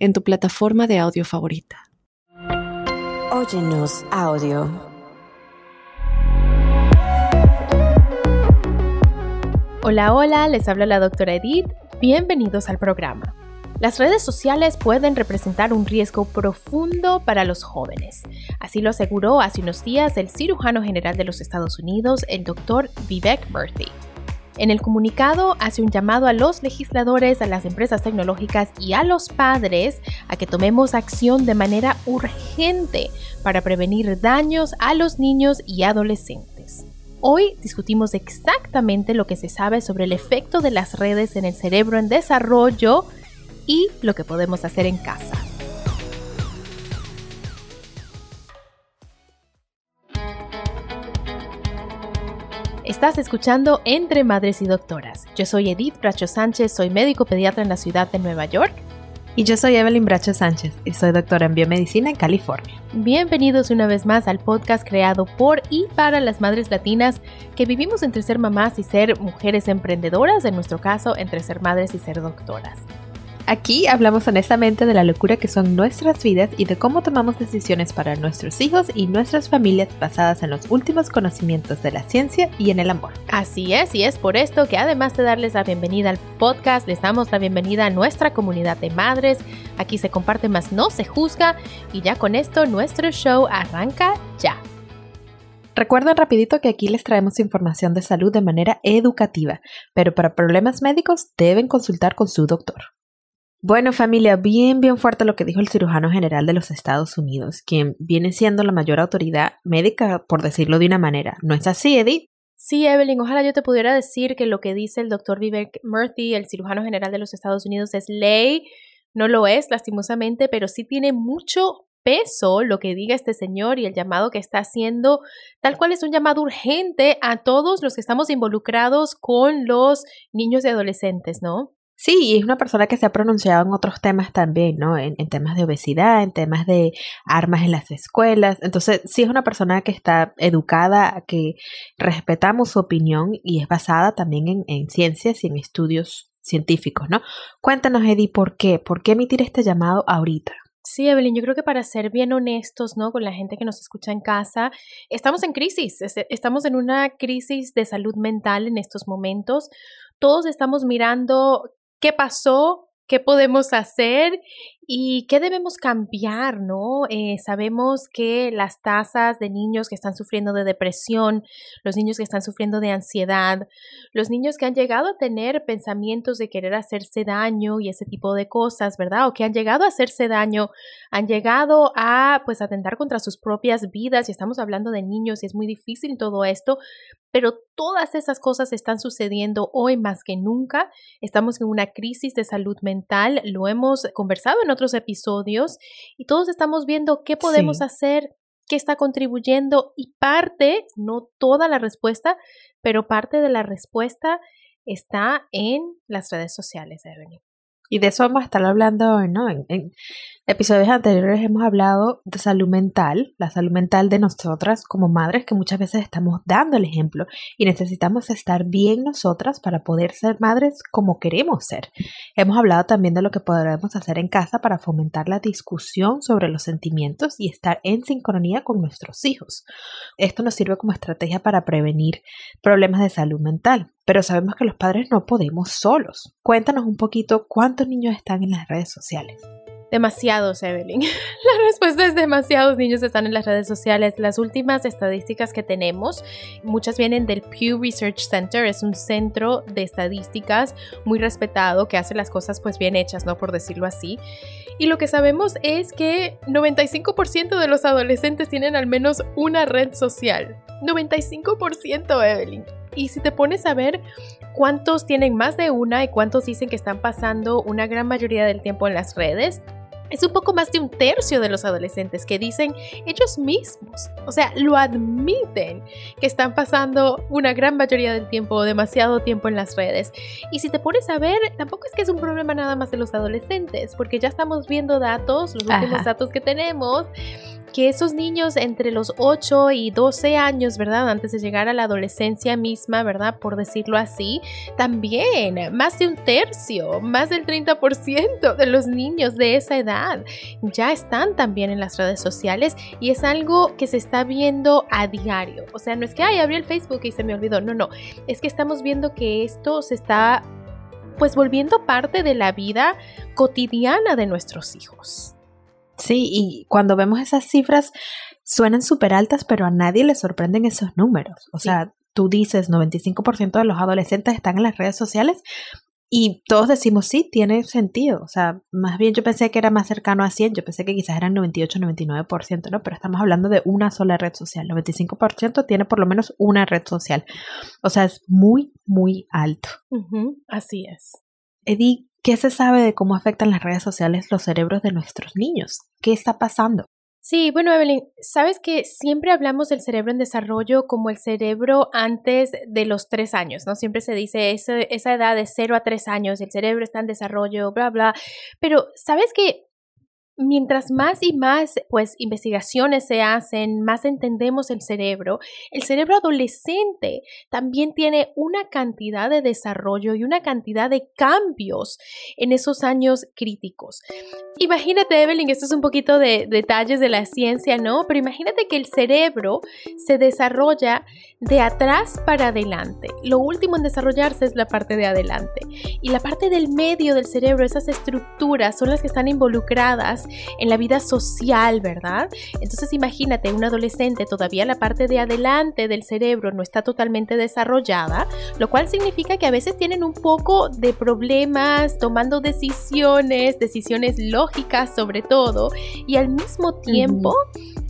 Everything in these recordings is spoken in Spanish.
en tu plataforma de audio favorita. Óyenos audio. Hola, hola, les habla la doctora Edith. Bienvenidos al programa. Las redes sociales pueden representar un riesgo profundo para los jóvenes. Así lo aseguró hace unos días el cirujano general de los Estados Unidos, el doctor Vivek Murthy. En el comunicado hace un llamado a los legisladores, a las empresas tecnológicas y a los padres a que tomemos acción de manera urgente para prevenir daños a los niños y adolescentes. Hoy discutimos exactamente lo que se sabe sobre el efecto de las redes en el cerebro en desarrollo y lo que podemos hacer en casa. Estás escuchando Entre Madres y Doctoras. Yo soy Edith Bracho Sánchez, soy médico pediatra en la ciudad de Nueva York. Y yo soy Evelyn Bracho Sánchez y soy doctora en biomedicina en California. Bienvenidos una vez más al podcast creado por y para las madres latinas que vivimos entre ser mamás y ser mujeres emprendedoras, en nuestro caso entre ser madres y ser doctoras. Aquí hablamos honestamente de la locura que son nuestras vidas y de cómo tomamos decisiones para nuestros hijos y nuestras familias basadas en los últimos conocimientos de la ciencia y en el amor. Así es, y es por esto que además de darles la bienvenida al podcast, les damos la bienvenida a nuestra comunidad de madres. Aquí se comparte más, no se juzga, y ya con esto nuestro show arranca ya. Recuerden rapidito que aquí les traemos información de salud de manera educativa, pero para problemas médicos deben consultar con su doctor. Bueno familia, bien, bien fuerte lo que dijo el cirujano general de los Estados Unidos, quien viene siendo la mayor autoridad médica, por decirlo de una manera. ¿No es así, Edith? Sí, Evelyn, ojalá yo te pudiera decir que lo que dice el doctor Vivek Murthy, el cirujano general de los Estados Unidos, es ley. No lo es, lastimosamente, pero sí tiene mucho peso lo que diga este señor y el llamado que está haciendo, tal cual es un llamado urgente a todos los que estamos involucrados con los niños y adolescentes, ¿no? Sí, y es una persona que se ha pronunciado en otros temas también, ¿no? En, temas de obesidad, en temas de armas en las escuelas. Entonces, sí es una persona que está educada, que respetamos su opinión y es basada también en, en ciencias y en estudios científicos, ¿no? Cuéntanos, Eddie, ¿por qué? ¿Por qué emitir este llamado ahorita? Sí, Evelyn, yo creo que para ser bien honestos, ¿no? Con la gente que nos escucha en casa, estamos en crisis, estamos en una crisis de salud mental en estos momentos. Todos estamos mirando qué pasó, qué podemos hacer ¿Y qué debemos cambiar, no? Eh, sabemos que las tasas de niños que están sufriendo de depresión, los niños que están sufriendo de ansiedad, los niños que han llegado a tener pensamientos de querer hacerse daño y ese tipo de cosas, ¿verdad? O que han llegado a hacerse daño, han llegado a, pues, atentar contra sus propias vidas y estamos hablando de niños y es muy difícil todo esto, pero todas esas cosas están sucediendo hoy más que nunca. Estamos en una crisis de salud mental, lo hemos conversado en otros episodios y todos estamos viendo qué podemos hacer, qué está contribuyendo y parte, no toda la respuesta, pero parte de la respuesta está en las redes sociales, Evelyn. Y de eso vamos a estar hablando ¿no? en, episodios anteriores hemos hablado de salud mental, la salud mental de nosotras como madres que muchas veces estamos dando el ejemplo y necesitamos estar bien nosotras para poder ser madres como queremos ser. Hemos hablado también de lo que podremos hacer en casa para fomentar la discusión sobre los sentimientos y estar en sincronía con nuestros hijos. Esto nos sirve como estrategia para prevenir problemas de salud mental, pero sabemos que los padres no podemos solos. Cuéntanos un poquito cuántos niños están en las redes sociales. Demasiados, Evelyn. La respuesta es demasiados niños están en las redes sociales. Las últimas estadísticas que tenemos, muchas vienen del Pew Research Center, es un centro de estadísticas muy respetado que hace las cosas pues bien hechas, ¿no? Por decirlo así. Y lo que sabemos es que 95% de los adolescentes tienen al menos una red social. 95%, Evelyn. Y si te pones a ver cuántos tienen más de una y cuántos dicen que están pasando una gran mayoría del tiempo en las redes, es un poco más de un tercio de los adolescentes que dicen ellos mismos, o sea, lo admiten, que están pasando una gran mayoría del tiempo, demasiado tiempo en las redes. Y si te pones a ver, tampoco es que es un problema nada más de los adolescentes, porque ya estamos viendo datos, los últimos datos que tenemos, que esos niños entre los 8 y 12 años, ¿verdad? Antes de llegar a la adolescencia misma, ¿verdad? Por decirlo así, también más de un tercio, más del 30% de los niños de esa edad ya están también en las redes sociales y es algo que se está viendo a diario. O sea, no es que, ay, abrí el Facebook y se me olvidó, no, no, es que estamos viendo que esto se está pues volviendo parte de la vida cotidiana de nuestros hijos. Sí, y cuando vemos esas cifras suenan súper altas, pero a nadie le sorprenden esos números. O sea, tú dices 95% de los adolescentes están en las redes sociales y todos decimos, sí, tiene sentido. O sea, más bien yo pensé que era más cercano a 100, yo pensé que quizás eran 98, 99%, ¿no? Pero estamos hablando de una sola red social. 95% tiene por lo menos una red social. O sea, es muy, muy alto. así es. Eddie, ¿qué se sabe de cómo afectan las redes sociales los cerebros de nuestros niños? ¿Qué está pasando? Sí, bueno, Evelyn, sabes que siempre hablamos del cerebro en desarrollo como el cerebro antes de los tres años, ¿no? Siempre se dice esa edad de cero a tres años, el cerebro está en desarrollo, bla, bla. Pero, ¿sabes que mientras más y más pues investigaciones se hacen, más entendemos el cerebro, el cerebro adolescente también tiene una cantidad de desarrollo y una cantidad de cambios en esos años críticos. Imagínate, Evelyn, esto es un poquito de detalles de la ciencia, ¿no? Pero imagínate que el cerebro se desarrolla de atrás para adelante. Lo último en desarrollarse es la parte de adelante. Y la parte del medio del cerebro, esas estructuras, son las que están involucradas en la vida social, ¿verdad? Entonces imagínate, un adolescente todavía la parte de adelante del cerebro no está totalmente desarrollada, lo cual significa que a veces tienen un poco de problemas tomando decisiones, decisiones lógicas sobre todo, y al mismo tiempo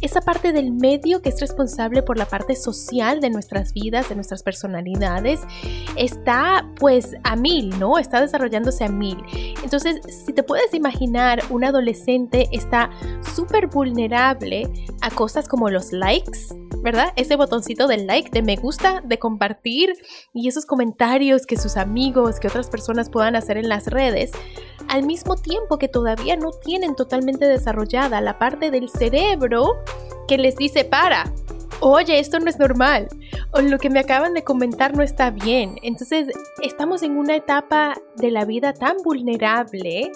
esa parte del medio que es responsable por la parte social de nuestras vidas, de nuestras personalidades, está pues a mil, ¿no? Está desarrollándose a mil. Entonces, si te puedes imaginar, un adolescente está súper vulnerable a cosas como los likes, ¿verdad? Ese botoncito del like, de me gusta, de compartir y esos comentarios que sus amigos, que otras personas puedan hacer en las redes, al mismo tiempo que todavía no tienen totalmente desarrollada la parte del cerebro que les dice para. Oye, esto no es normal. O lo que me acaban de comentar no está bien. Entonces, estamos en una etapa de la vida tan vulnerable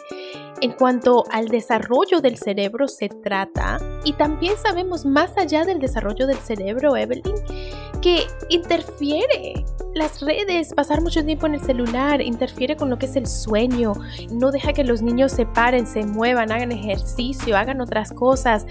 en cuanto al desarrollo del cerebro se trata. Y también sabemos más allá del desarrollo del cerebro, Evelyn, que interfiere las redes, pasar mucho tiempo en el celular, interfiere con lo que es el sueño, no deja que los niños se paren, se muevan, hagan ejercicio, hagan otras cosas.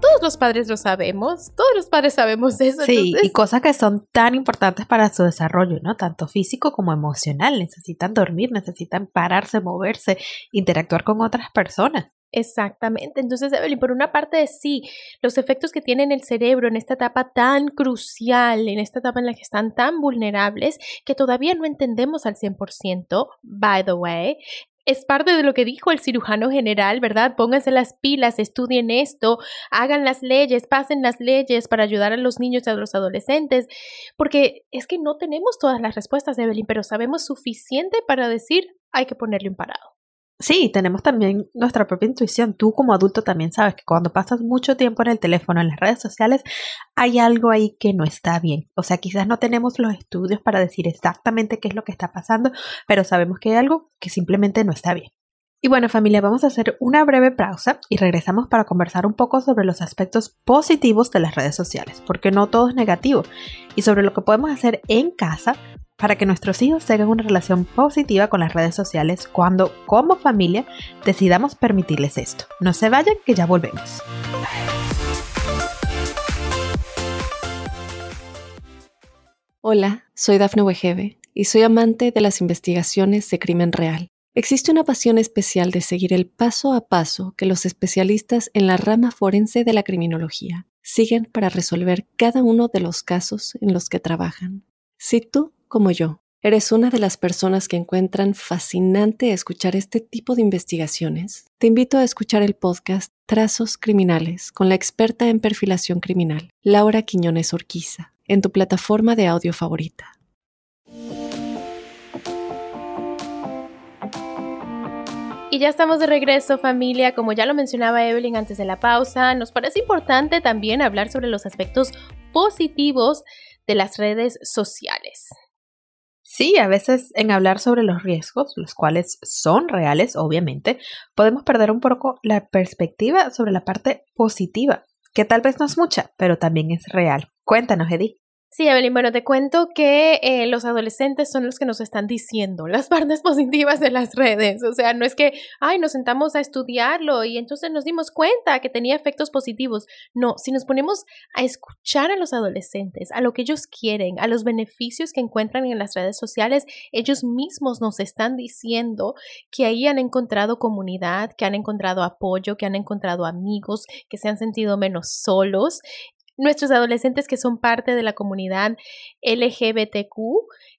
Todos los padres lo sabemos, todos los padres sabemos eso. Sí, y cosas que son tan importantes para su desarrollo, ¿no? Tanto físico como emocional. Necesitan dormir, necesitan pararse, moverse, interactuar con otras personas. Exactamente. Entonces, Evelyn, por una parte, sí, los efectos que tiene en el cerebro en esta etapa tan crucial, en esta etapa en la que están tan vulnerables, que todavía no entendemos al 100%, by the way, es parte de lo que dijo el cirujano general, ¿verdad? Pónganse las pilas, estudien esto, hagan las leyes, pasen las leyes para ayudar a los niños y a los adolescentes, porque es que no tenemos todas las respuestas, Evelyn, pero sabemos suficiente para decir hay que ponerle un parado. Sí, tenemos también nuestra propia intuición. Tú como adulto también sabes que cuando pasas mucho tiempo en el teléfono, en las redes sociales, hay algo ahí que no está bien. O sea, quizás no tenemos los estudios para decir exactamente qué es lo que está pasando, pero sabemos que hay algo que simplemente no está bien. Y bueno familia, vamos a hacer una breve pausa y regresamos para conversar un poco sobre los aspectos positivos de las redes sociales, porque no todo es negativo, y sobre lo que podemos hacer en casa para que nuestros hijos tengan una relación positiva con las redes sociales cuando, como familia, decidamos permitirles esto. No se vayan, que ya volvemos. Hola, soy Dafne Wegebe y soy amante de las investigaciones de crimen real. Existe una pasión especial de seguir el paso a paso que los especialistas en la rama forense de la criminología siguen para resolver cada uno de los casos en los que trabajan. Si tú como yo, ¿Eres una de las personas que encuentran fascinante escuchar este tipo de investigaciones? Te invito a escuchar el podcast Trazos Criminales con la experta en perfilación criminal, Laura Quiñones Orquiza, en tu plataforma de audio favorita. Y ya estamos de regreso familia, como ya lo mencionaba Evelyn antes de la pausa, nos parece importante también hablar sobre los aspectos positivos de las redes sociales. Sí, a veces en hablar sobre los riesgos, los cuales son reales, obviamente, podemos perder un poco la perspectiva sobre la parte positiva, que tal vez no es mucha, pero también es real. Cuéntanos, Edith. Sí, Evelyn, bueno, te cuento que eh, los adolescentes son los que nos están diciendo las partes positivas de las redes. O sea, no es que, ay, nos sentamos a estudiarlo y entonces nos dimos cuenta que tenía efectos positivos. No, si nos ponemos a escuchar a los adolescentes, a lo que ellos quieren, a los beneficios que encuentran en las redes sociales, ellos mismos nos están diciendo que ahí han encontrado comunidad, que han encontrado apoyo, que han encontrado amigos, que se han sentido menos solos nuestros adolescentes que son parte de la comunidad LGBTQ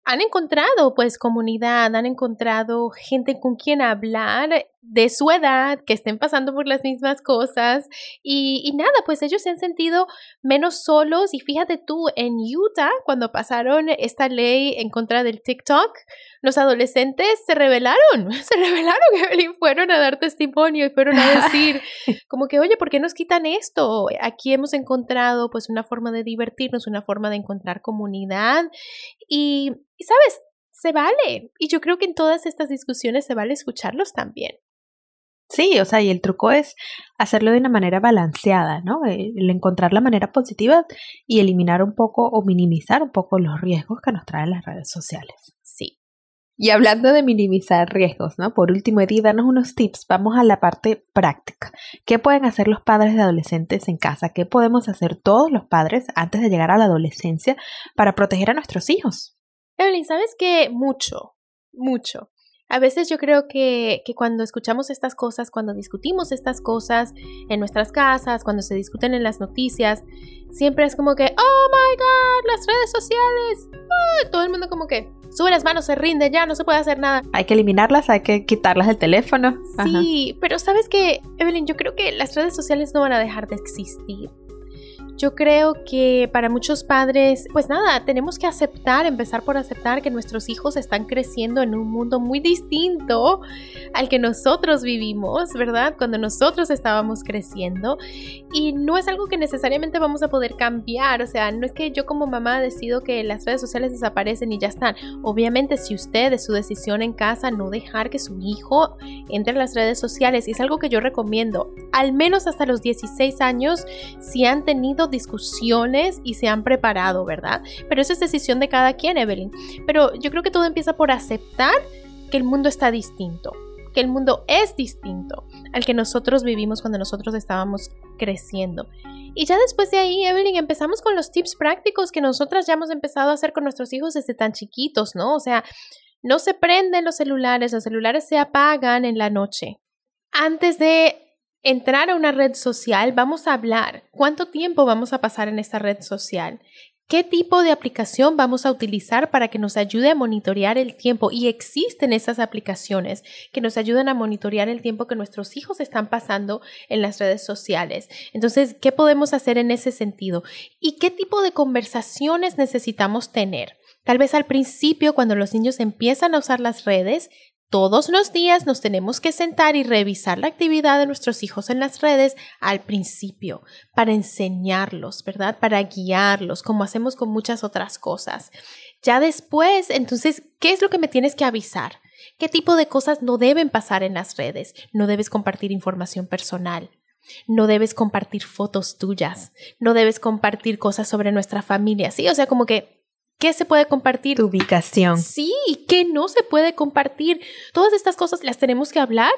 han encontrado pues comunidad, han encontrado gente con quien hablar de su edad, que estén pasando por las mismas cosas y, y, nada, pues ellos se han sentido menos solos y fíjate tú, en Utah, cuando pasaron esta ley en contra del TikTok, los adolescentes se rebelaron, se rebelaron, y fueron a dar testimonio y fueron a decir como que, oye, ¿por qué nos quitan esto? Aquí hemos encontrado pues una forma de divertirnos, una forma de encontrar comunidad y, y sabes, se vale. Y yo creo que en todas estas discusiones se vale escucharlos también. Sí, o sea, y el truco es hacerlo de una manera balanceada, ¿no? El encontrar la manera positiva y eliminar un poco o minimizar un poco los riesgos que nos traen las redes sociales. Sí. Y hablando de minimizar riesgos, ¿no? Por último, Edith, danos unos tips. Vamos a la parte práctica. ¿Qué pueden hacer los padres de adolescentes en casa? ¿Qué podemos hacer todos los padres antes de llegar a la adolescencia para proteger a nuestros hijos? Evelyn, ¿sabes qué? Mucho, mucho. A veces yo creo que, que, cuando escuchamos estas cosas, cuando discutimos estas cosas en nuestras casas, cuando se discuten en las noticias, siempre es como que, oh my god, las redes sociales. todo el mundo como que sube las manos, se rinde, ya no se puede hacer nada. Hay que eliminarlas, hay que quitarlas del teléfono. Sí, pero sabes que, Evelyn, yo creo que las redes sociales no van a dejar de existir. Yo creo que para muchos padres, pues nada, tenemos que aceptar, empezar por aceptar que nuestros hijos están creciendo en un mundo muy distinto al que nosotros vivimos, ¿verdad? Cuando nosotros estábamos creciendo. Y no es algo que necesariamente vamos a poder cambiar, o sea, no es que yo como mamá decido que las redes sociales desaparecen y ya están. Obviamente si usted es su decisión en casa no dejar que su hijo entre en las redes sociales, y es algo que yo recomiendo, al menos hasta los 16 años, si han tenido discusiones y se han preparado, ¿verdad? Pero eso es decisión de cada quien, Evelyn. Pero yo creo que todo empieza por aceptar que el mundo está distinto, que el mundo es distinto al que nosotros vivimos cuando nosotros estábamos creciendo. Y ya después de ahí, Evelyn, empezamos con los tips prácticos que nosotras ya hemos empezado a hacer con nuestros hijos desde tan chiquitos, ¿no? O sea, no se prenden los celulares, los celulares se apagan en la noche. Antes de entrar a una red social, vamos a hablar cuánto tiempo vamos a pasar en esta red social, qué tipo de aplicación vamos a utilizar para que nos ayude a monitorear el tiempo. Y existen esas aplicaciones que nos ayudan a monitorear el tiempo que nuestros hijos están pasando en las redes sociales. Entonces, ¿qué podemos hacer en ese sentido? ¿Y qué tipo de conversaciones necesitamos tener? Tal vez al principio, cuando los niños empiezan a usar las redes, todos los días nos tenemos que sentar y revisar la actividad de nuestros hijos en las redes al principio para enseñarlos, ¿verdad? Para guiarlos, como hacemos con muchas otras cosas. Ya después, entonces, ¿qué es lo que me tienes que avisar? ¿Qué tipo de cosas no deben pasar en las redes? No debes compartir información personal. No debes compartir fotos tuyas. No debes compartir cosas sobre nuestra familia. Sí, o sea, como que ¿Qué se puede compartir? Tu ubicación. Sí, ¿qué no se puede compartir? Todas estas cosas las tenemos que hablar.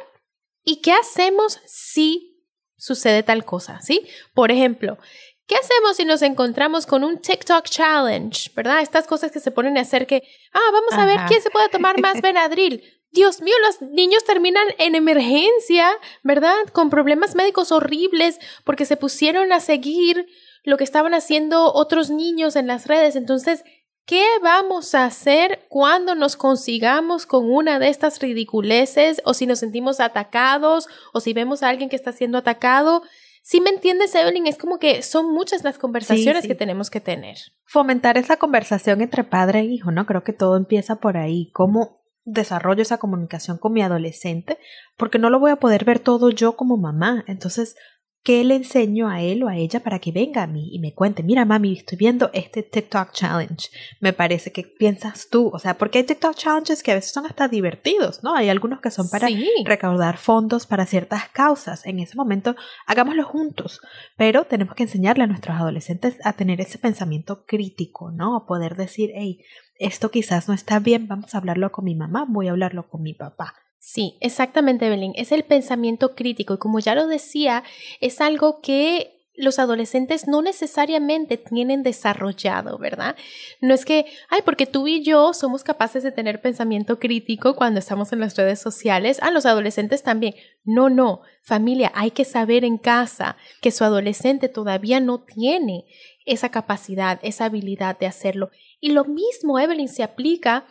¿Y qué hacemos si sucede tal cosa? ¿Sí? Por ejemplo, ¿qué hacemos si nos encontramos con un TikTok challenge? ¿Verdad? Estas cosas que se ponen a hacer que, ah, vamos a ver quién se puede tomar más Benadryl. Dios mío, los niños terminan en emergencia, ¿verdad? Con problemas médicos horribles porque se pusieron a seguir lo que estaban haciendo otros niños en las redes. Entonces, ¿Qué vamos a hacer cuando nos consigamos con una de estas ridiculeces o si nos sentimos atacados o si vemos a alguien que está siendo atacado? Si me entiendes, Evelyn, es como que son muchas las conversaciones que tenemos que tener. Fomentar esa conversación entre padre e hijo, ¿no? Creo que todo empieza por ahí. ¿Cómo desarrollo esa comunicación con mi adolescente? Porque no lo voy a poder ver todo yo como mamá. Entonces, ¿Qué le enseño a él o a ella para que venga a mí y me cuente? Mira, mami, estoy viendo este TikTok challenge. Me parece que piensas tú. O sea, porque hay TikTok challenges que a veces son hasta divertidos, ¿no? Hay algunos que son para recaudar fondos para ciertas causas. En ese momento, hagámoslo juntos. Pero tenemos que enseñarle a nuestros adolescentes a tener ese pensamiento crítico, ¿no? A poder decir, hey, esto quizás no está bien, vamos a hablarlo con mi mamá, voy a hablarlo con mi papá. Sí, exactamente, Belén. Es el pensamiento crítico y como ya lo decía, es algo que los adolescentes no necesariamente tienen desarrollado, ¿verdad? No es que, ay, porque tú y yo somos capaces de tener pensamiento crítico cuando estamos en las redes sociales, ah, los adolescentes también. No, no, familia, hay que saber en casa que su adolescente todavía no tiene esa capacidad, esa habilidad de hacerlo. Y lo mismo, Evelyn, se aplica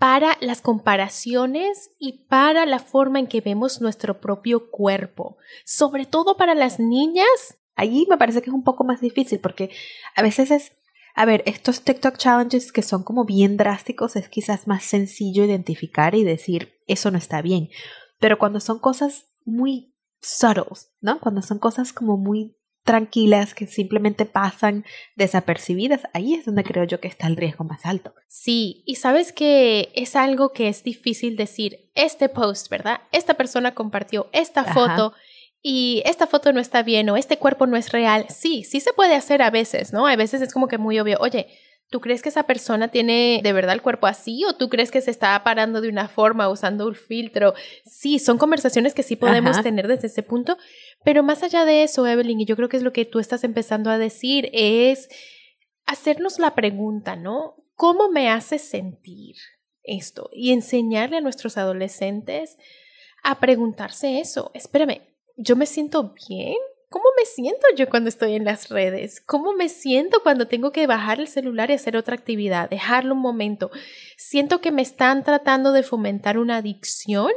para las comparaciones y para la forma en que vemos nuestro propio cuerpo, sobre todo para las niñas. Allí me parece que es un poco más difícil porque a veces es, a ver, estos TikTok challenges que son como bien drásticos es quizás más sencillo identificar y decir eso no está bien, pero cuando son cosas muy subtles, ¿no? Cuando son cosas como muy tranquilas que simplemente pasan desapercibidas, ahí es donde creo yo que está el riesgo más alto. Sí, y sabes que es algo que es difícil decir, este post, ¿verdad? Esta persona compartió esta foto y esta foto no está bien o este cuerpo no es real. Sí, sí se puede hacer a veces, ¿no? A veces es como que muy obvio, oye, ¿Tú crees que esa persona tiene de verdad el cuerpo así o tú crees que se está parando de una forma usando un filtro? Sí, son conversaciones que sí podemos tener desde ese punto, pero más allá de eso, Evelyn, y yo creo que es lo que tú estás empezando a decir, es hacernos la pregunta, ¿no? ¿Cómo me hace sentir esto? Y enseñarle a nuestros adolescentes a preguntarse eso. Espérame, ¿yo me siento bien? ¿Cómo me siento yo cuando estoy en las redes? ¿Cómo me siento cuando tengo que bajar el celular y hacer otra actividad? Dejarlo un momento. ¿Siento que me están tratando de fomentar una adicción?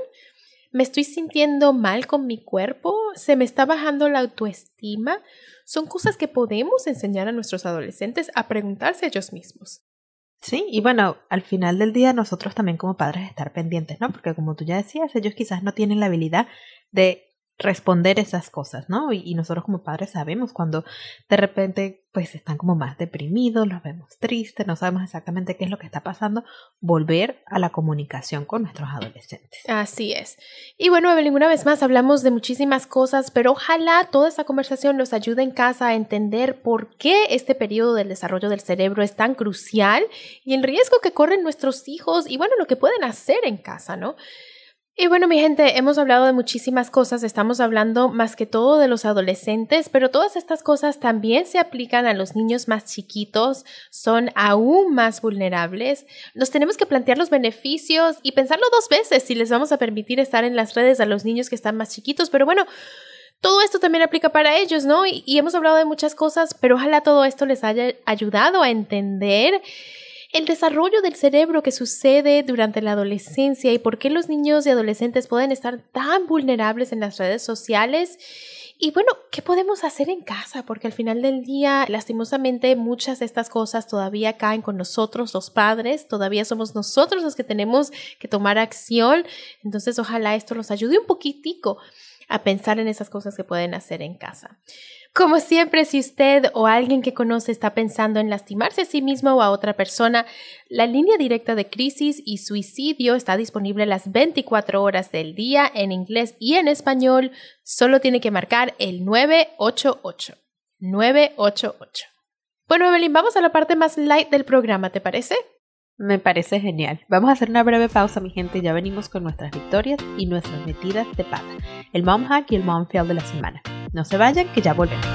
¿Me estoy sintiendo mal con mi cuerpo? ¿Se me está bajando la autoestima? Son cosas que podemos enseñar a nuestros adolescentes a preguntarse a ellos mismos. Sí, y bueno, al final del día nosotros también como padres estar pendientes, ¿no? Porque como tú ya decías, ellos quizás no tienen la habilidad de responder esas cosas, ¿no? Y, nosotros como padres sabemos cuando de repente pues están como más deprimidos, los vemos tristes, no sabemos exactamente qué es lo que está pasando, volver a la comunicación con nuestros adolescentes. Así es. Y bueno, Evelyn, una vez más hablamos de muchísimas cosas, pero ojalá toda esta conversación nos ayude en casa a entender por qué este periodo del desarrollo del cerebro es tan crucial y el riesgo que corren nuestros hijos y bueno, lo que pueden hacer en casa, ¿no? Y bueno, mi gente, hemos hablado de muchísimas cosas, estamos hablando más que todo de los adolescentes, pero todas estas cosas también se aplican a los niños más chiquitos, son aún más vulnerables. Nos tenemos que plantear los beneficios y pensarlo dos veces si les vamos a permitir estar en las redes a los niños que están más chiquitos, pero bueno, todo esto también aplica para ellos, ¿no? Y, hemos hablado de muchas cosas, pero ojalá todo esto les haya ayudado a entender el desarrollo del cerebro que sucede durante la adolescencia y por qué los niños y adolescentes pueden estar tan vulnerables en las redes sociales. Y bueno, ¿qué podemos hacer en casa? Porque al final del día, lastimosamente, muchas de estas cosas todavía caen con nosotros, los padres, todavía somos nosotros los que tenemos que tomar acción. Entonces, ojalá esto nos ayude un poquitico a pensar en esas cosas que pueden hacer en casa. Como siempre, si usted o alguien que conoce está pensando en lastimarse a sí mismo o a otra persona, la línea directa de crisis y suicidio está disponible las 24 horas del día en inglés y en español. Solo tiene que marcar el 988. 988. Bueno, Evelyn, vamos a la parte más light del programa, ¿te parece? Me parece genial. Vamos a hacer una breve pausa, mi gente. Ya venimos con nuestras victorias y nuestras metidas de pata. El mom hack y el mom fail de la semana. No se vayan, que ya volvemos.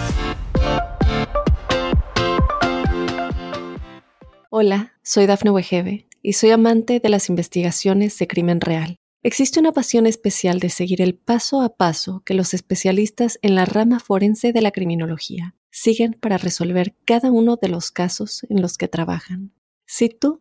Hola, soy Dafne Wegebe y soy amante de las investigaciones de crimen real. Existe una pasión especial de seguir el paso a paso que los especialistas en la rama forense de la criminología siguen para resolver cada uno de los casos en los que trabajan. Si tú,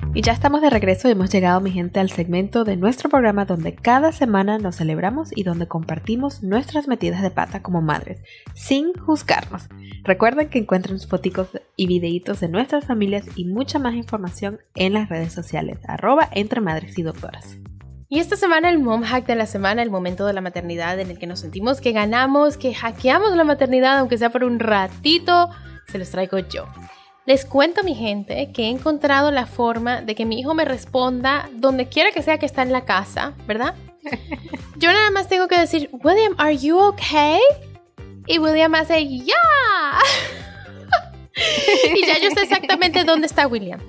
Y ya estamos de regreso y hemos llegado, mi gente, al segmento de nuestro programa donde cada semana nos celebramos y donde compartimos nuestras metidas de pata como madres, sin juzgarnos. Recuerden que encuentran fotos y videitos de nuestras familias y mucha más información en las redes sociales, arroba entre madres y doctoras. Y esta semana el mom hack de la semana, el momento de la maternidad en el que nos sentimos que ganamos, que hackeamos la maternidad, aunque sea por un ratito, se los traigo yo. Les cuento, mi gente, que he encontrado la forma de que mi hijo me responda donde quiera que sea que está en la casa, ¿verdad? Yo nada más tengo que decir, William, ¿are you okay? Y William hace, ¡ya! y ya yo sé exactamente dónde está William.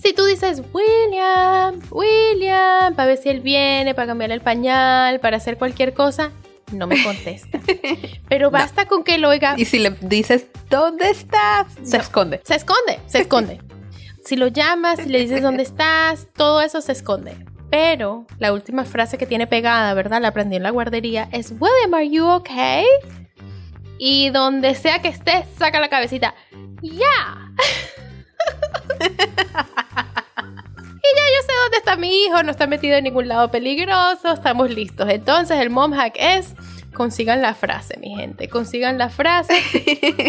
Si tú dices, William, William, para ver si él viene, para cambiarle el pañal, para hacer cualquier cosa, no me contesta. Pero basta con que lo oiga. Y si le dices, ¿dónde estás? Se esconde. Se esconde, se esconde. si lo llamas, si le dices dónde estás, todo eso se esconde. Pero la última frase que tiene pegada, ¿verdad? La aprendí en la guardería, es William, are you okay? Y donde sea que estés, saca la cabecita. ¡Ya! Y ya yo sé dónde está mi hijo, no está metido en ningún lado peligroso, estamos listos. Entonces el mom hack es consigan la frase, mi gente. Consigan la frase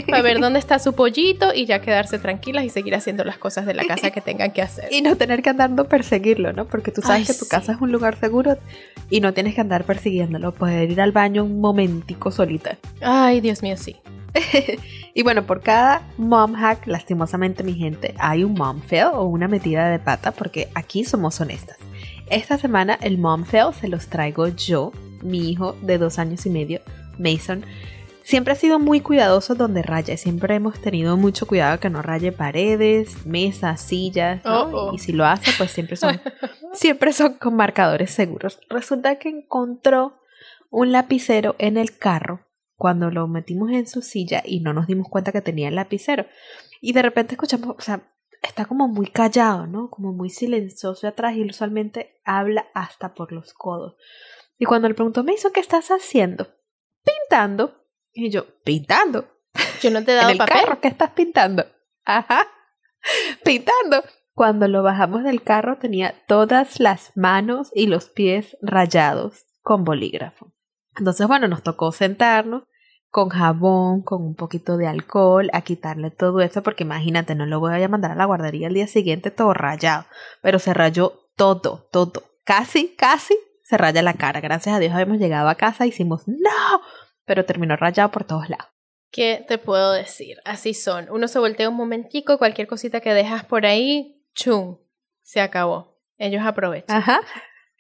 para ver dónde está su pollito y ya quedarse tranquilas y seguir haciendo las cosas de la casa que tengan que hacer. Y no tener que andando perseguirlo, ¿no? Porque tú sabes que tu casa es un lugar seguro y no tienes que andar persiguiéndolo. Poder ir al baño un momentico solita. Ay, Dios mío, sí. y bueno, por cada mom hack, lastimosamente mi gente, hay un mom fail o una metida de pata porque aquí somos honestas. Esta semana el mom fail se los traigo yo, mi hijo de dos años y medio, Mason. Siempre ha sido muy cuidadoso donde raya. Siempre hemos tenido mucho cuidado que no raye paredes, mesas, sillas. Y si lo hace, pues siempre son, siempre son con marcadores seguros. Resulta que encontró un lapicero en el carro cuando lo metimos en su silla y no nos dimos cuenta que tenía el lapicero. Y de repente escuchamos, o sea, está como muy callado, ¿no? Como muy silencioso atrás y usualmente habla hasta por los codos. Y cuando le preguntó, me hizo, ¿qué estás haciendo? Pintando. Y yo, ¿pintando? Yo no te he dado ¿En el carro qué estás pintando? Ajá. Pintando. Cuando lo bajamos del carro tenía todas las manos y los pies rayados con bolígrafo. Entonces, bueno, nos tocó sentarnos con jabón, con un poquito de alcohol, a quitarle todo eso, porque imagínate, no lo voy a mandar a la guardería el día siguiente todo rayado, pero se rayó todo, todo, casi, casi se raya la cara. Gracias a Dios habíamos llegado a casa y hicimos no, pero terminó rayado por todos lados. ¿Qué te puedo decir? Así son. Uno se voltea un momentico, cualquier cosita que dejas por ahí, chum, se acabó. Ellos aprovechan. Ajá.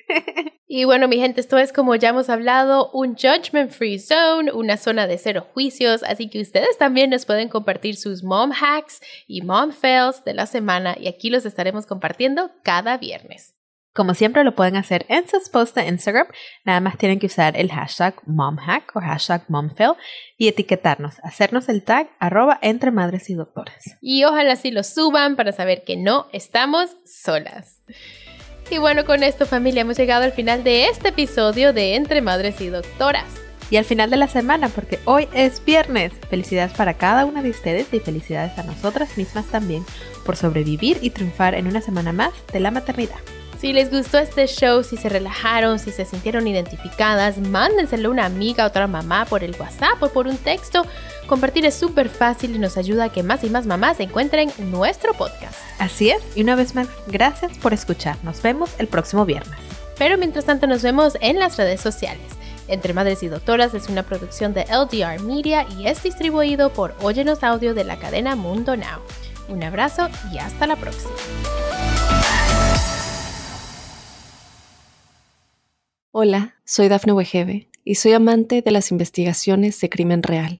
y bueno, mi gente, esto es como ya hemos hablado, un judgment free zone, una zona de cero juicios, así que ustedes también nos pueden compartir sus mom hacks y mom fails de la semana y aquí los estaremos compartiendo cada viernes. Como siempre lo pueden hacer en sus posts de Instagram, nada más tienen que usar el hashtag momhack o hashtag momfail y etiquetarnos, hacernos el tag arroba entre madres y doctoras. Y ojalá sí lo suban para saber que no estamos solas. Y bueno, con esto familia hemos llegado al final de este episodio de Entre Madres y Doctoras. Y al final de la semana, porque hoy es viernes. Felicidades para cada una de ustedes y felicidades a nosotras mismas también por sobrevivir y triunfar en una semana más de la maternidad. Si les gustó este show, si se relajaron, si se sintieron identificadas, mándenselo a una amiga, a otra mamá por el WhatsApp o por un texto. Compartir es súper fácil y nos ayuda a que más y más mamás encuentren nuestro podcast. Así es, y una vez más, gracias por escuchar. Nos vemos el próximo viernes. Pero mientras tanto nos vemos en las redes sociales. Entre Madres y Doctoras es una producción de LDR Media y es distribuido por Óyenos Audio de la cadena Mundo Now. Un abrazo y hasta la próxima. Hola, soy Dafne Wegebe y soy amante de las investigaciones de crimen real.